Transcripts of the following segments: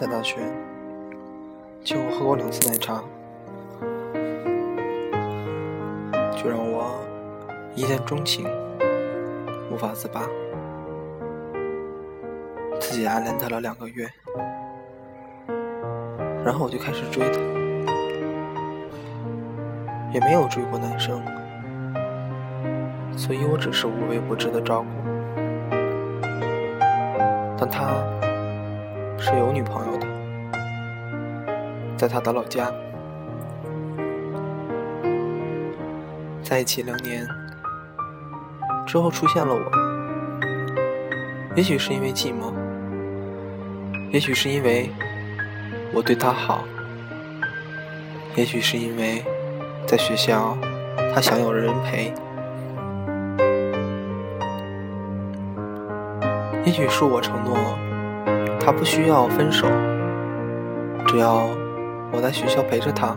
在大学，几乎喝过两次奶茶，就让我一见钟情，无法自拔。自己暗恋他了两个月，然后我就开始追他，也没有追过男生，所以我只是无微不至的照顾。但他是有女朋友的，在他的老家，在一起两年之后出现了我，也许是因为寂寞。也许是因为我对他好，也许是因为在学校他想有人陪，也许是我承诺他不需要分手，只要我在学校陪着他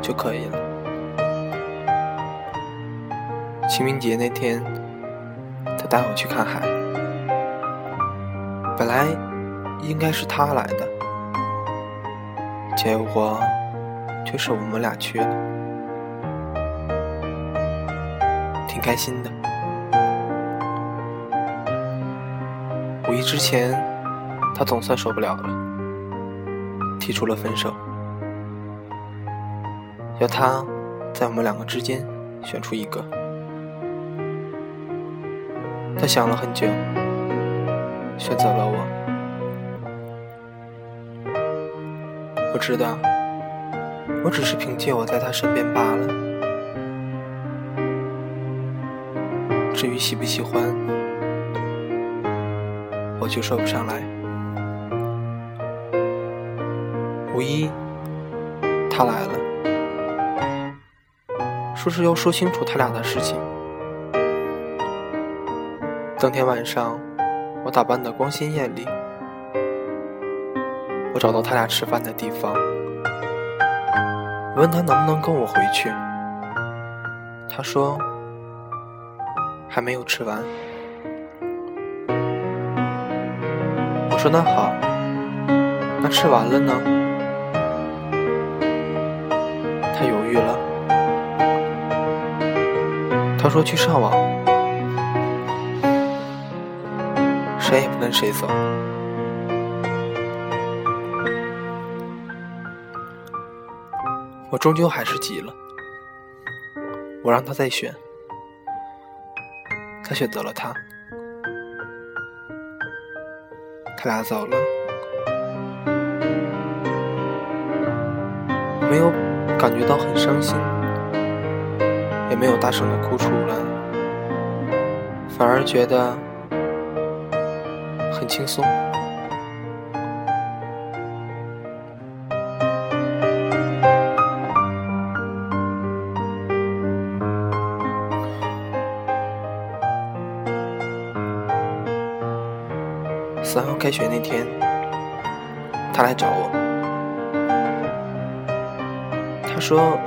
就可以了。清明节那天，他带我去看海，本来。应该是他来的，结果却是我们俩去了，挺开心的。五一之前，他总算受不了了，提出了分手，要他在我们两个之间选出一个。他想了很久，选择了我。我知道，我只是凭借我在他身边罢了。至于喜不喜欢，我就说不上来。五一，他来了，说是要说清楚他俩的事情。当天晚上，我打扮的光鲜艳丽。我找到他俩吃饭的地方，问他能不能跟我回去。他说还没有吃完。我说那好，那吃完了呢？他说去上网，谁也不跟谁走。我终究还是急了，我让他再选，他选择了他，他俩走了，没有感觉到很伤心，也没有大声的哭出来，反而觉得很轻松。三号开学那天，他来找我。他说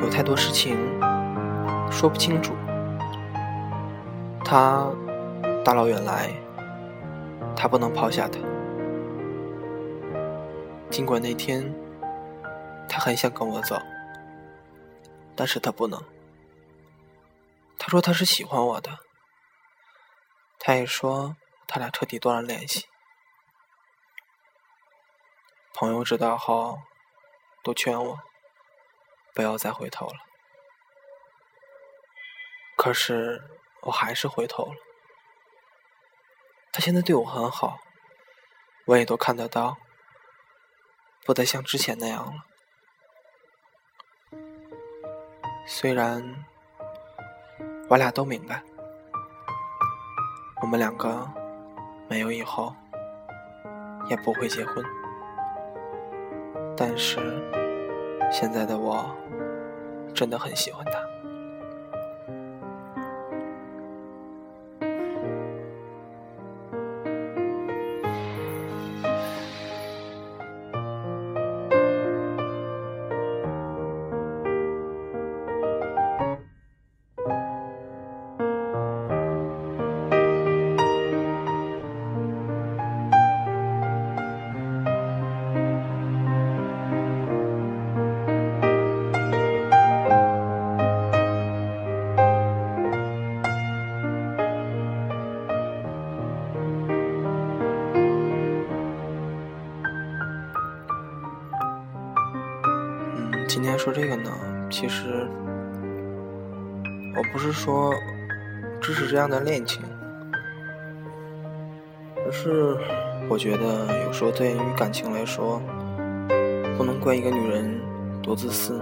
有太多事情说不清楚。他大老远来，他不能抛下他。尽管那天他很想跟我走，但是他不能。他说他是喜欢我的。他也说。他俩彻底断了联系。朋友知道后，都劝我不要再回头了。可是我还是回头了。他现在对我很好，我也都看得到，不再像之前那样了。虽然我俩都明白，我们两个。没有以后，也不会结婚。但是，现在的我真的很喜欢他。说这个呢，其实我不是说支持这样的恋情，而是我觉得有时候对于感情来说，不能怪一个女人多自私，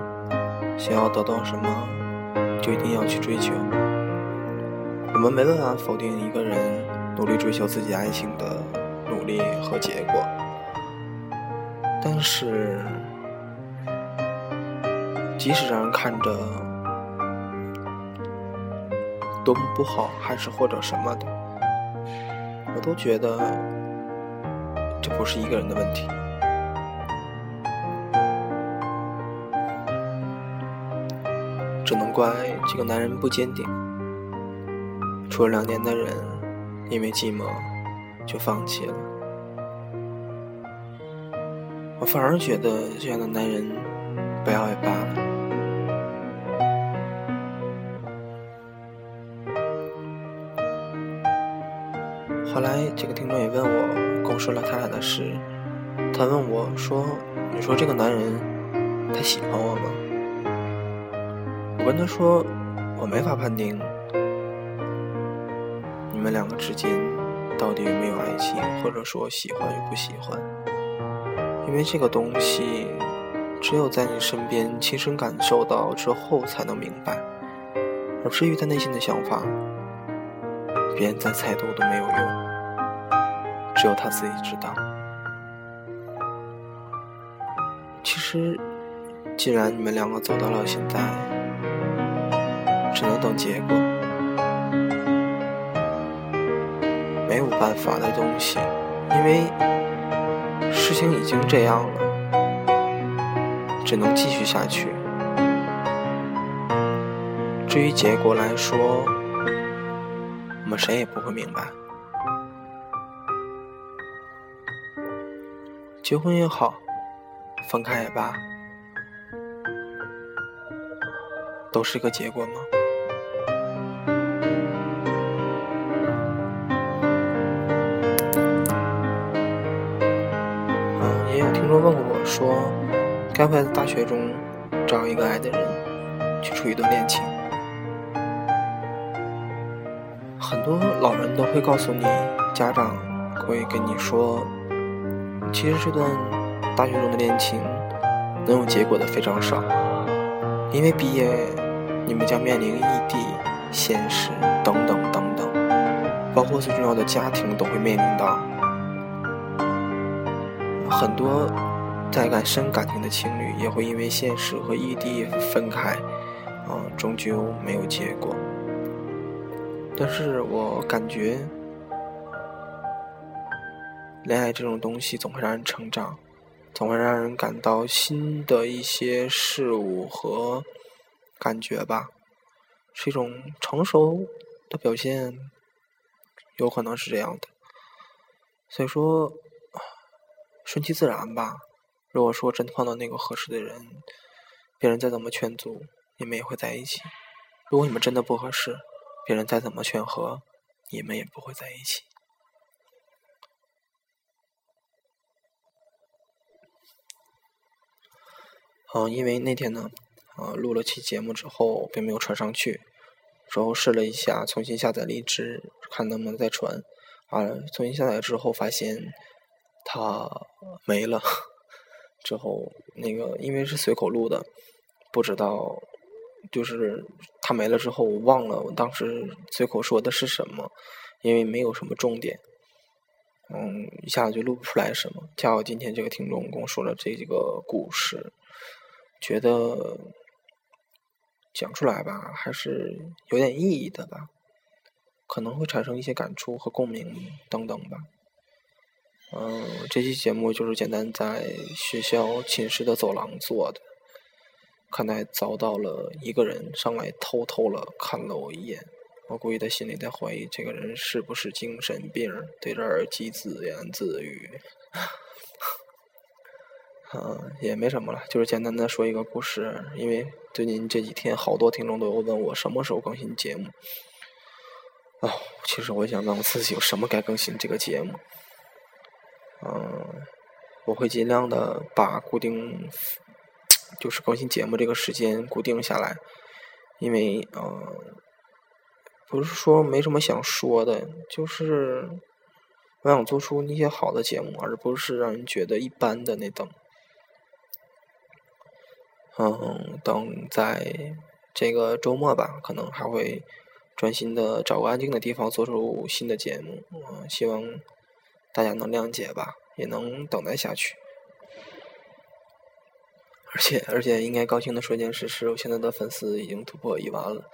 想要得到什么就一定要去追求。我们没办法否定一个人努力追求自己爱情的努力和结果，但是。即使让人看着多么不好，还是或者什么的，我都觉得这不是一个人的问题，只能怪这个男人不坚定。处了两年的人，因为寂寞就放弃了。我反而觉得这样的男人不要也罢了。后来，这个听众也问我，跟我说了他俩的事。他问我说：“你说这个男人，他喜欢我吗？”我跟他说：“我没法判定你们两个之间到底有没有爱情，或者说喜欢与不喜欢，因为这个东西只有在你身边亲身感受到之后才能明白。而至于他内心的想法，别人再猜度都没有用。”只有他自己知道。其实，既然你们两个走到了现在，只能等结果，没有办法的东西，因为事情已经这样了，只能继续下去。至于结果来说，我们谁也不会明白。结婚也好，分开也罢，都是个结果吗？嗯，也有听众问过我说，该不该在大学中找一个爱的人去处一段恋情？很多老人都会告诉你，家长会跟你说。其实这段大学中的恋情能有结果的非常少，因为毕业你们将面临异地、现实等等等等，包括最重要的家庭都会面临到。很多在感深感情的情侣也会因为现实和异地分开，嗯，终究没有结果。但是我感觉。恋爱这种东西总会让人成长，总会让人感到新的一些事物和感觉吧，是一种成熟的表现，有可能是这样的。所以说，顺其自然吧。如果说真碰到那个合适的人，别人再怎么劝阻，你们也会在一起；如果你们真的不合适，别人再怎么劝和，你们也不会在一起。嗯，因为那天呢，呃，录了期节目之后并没有传上去，之后试了一下，重新下载荔枝，看能不能再传。啊，重新下载之后发现它没了。之后那个因为是随口录的，不知道就是它没了之后，我忘了我当时随口说的是什么，因为没有什么重点。嗯，一下子就录不出来什么。恰好今天这个听众跟我说了这几个故事。觉得讲出来吧，还是有点意义的吧，可能会产生一些感触和共鸣等等吧。嗯，这期节目就是简单在学校寝室的走廊做的，看来遭到了一个人上来偷偷了看了我一眼，我估计他心里在怀疑这个人是不是精神病，对着耳机自言自语。嗯，也没什么了，就是简单的说一个故事。因为最近这几天，好多听众都有问我什么时候更新节目。哦，其实我想问我自己，有什么该更新这个节目？嗯，我会尽量的把固定就是更新节目这个时间固定下来，因为嗯，不是说没什么想说的，就是我想做出那些好的节目，而不是让人觉得一般的那等。嗯，等在这个周末吧，可能还会专心的找个安静的地方做出新的节目。嗯，希望大家能谅解吧，也能等待下去。而且，而且应该高兴的说一件事是，我现在的粉丝已经突破一万了。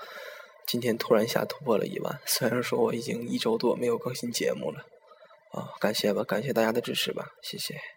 今天突然下突破了一万，虽然说我已经一周多没有更新节目了，啊，感谢吧，感谢大家的支持吧，谢谢。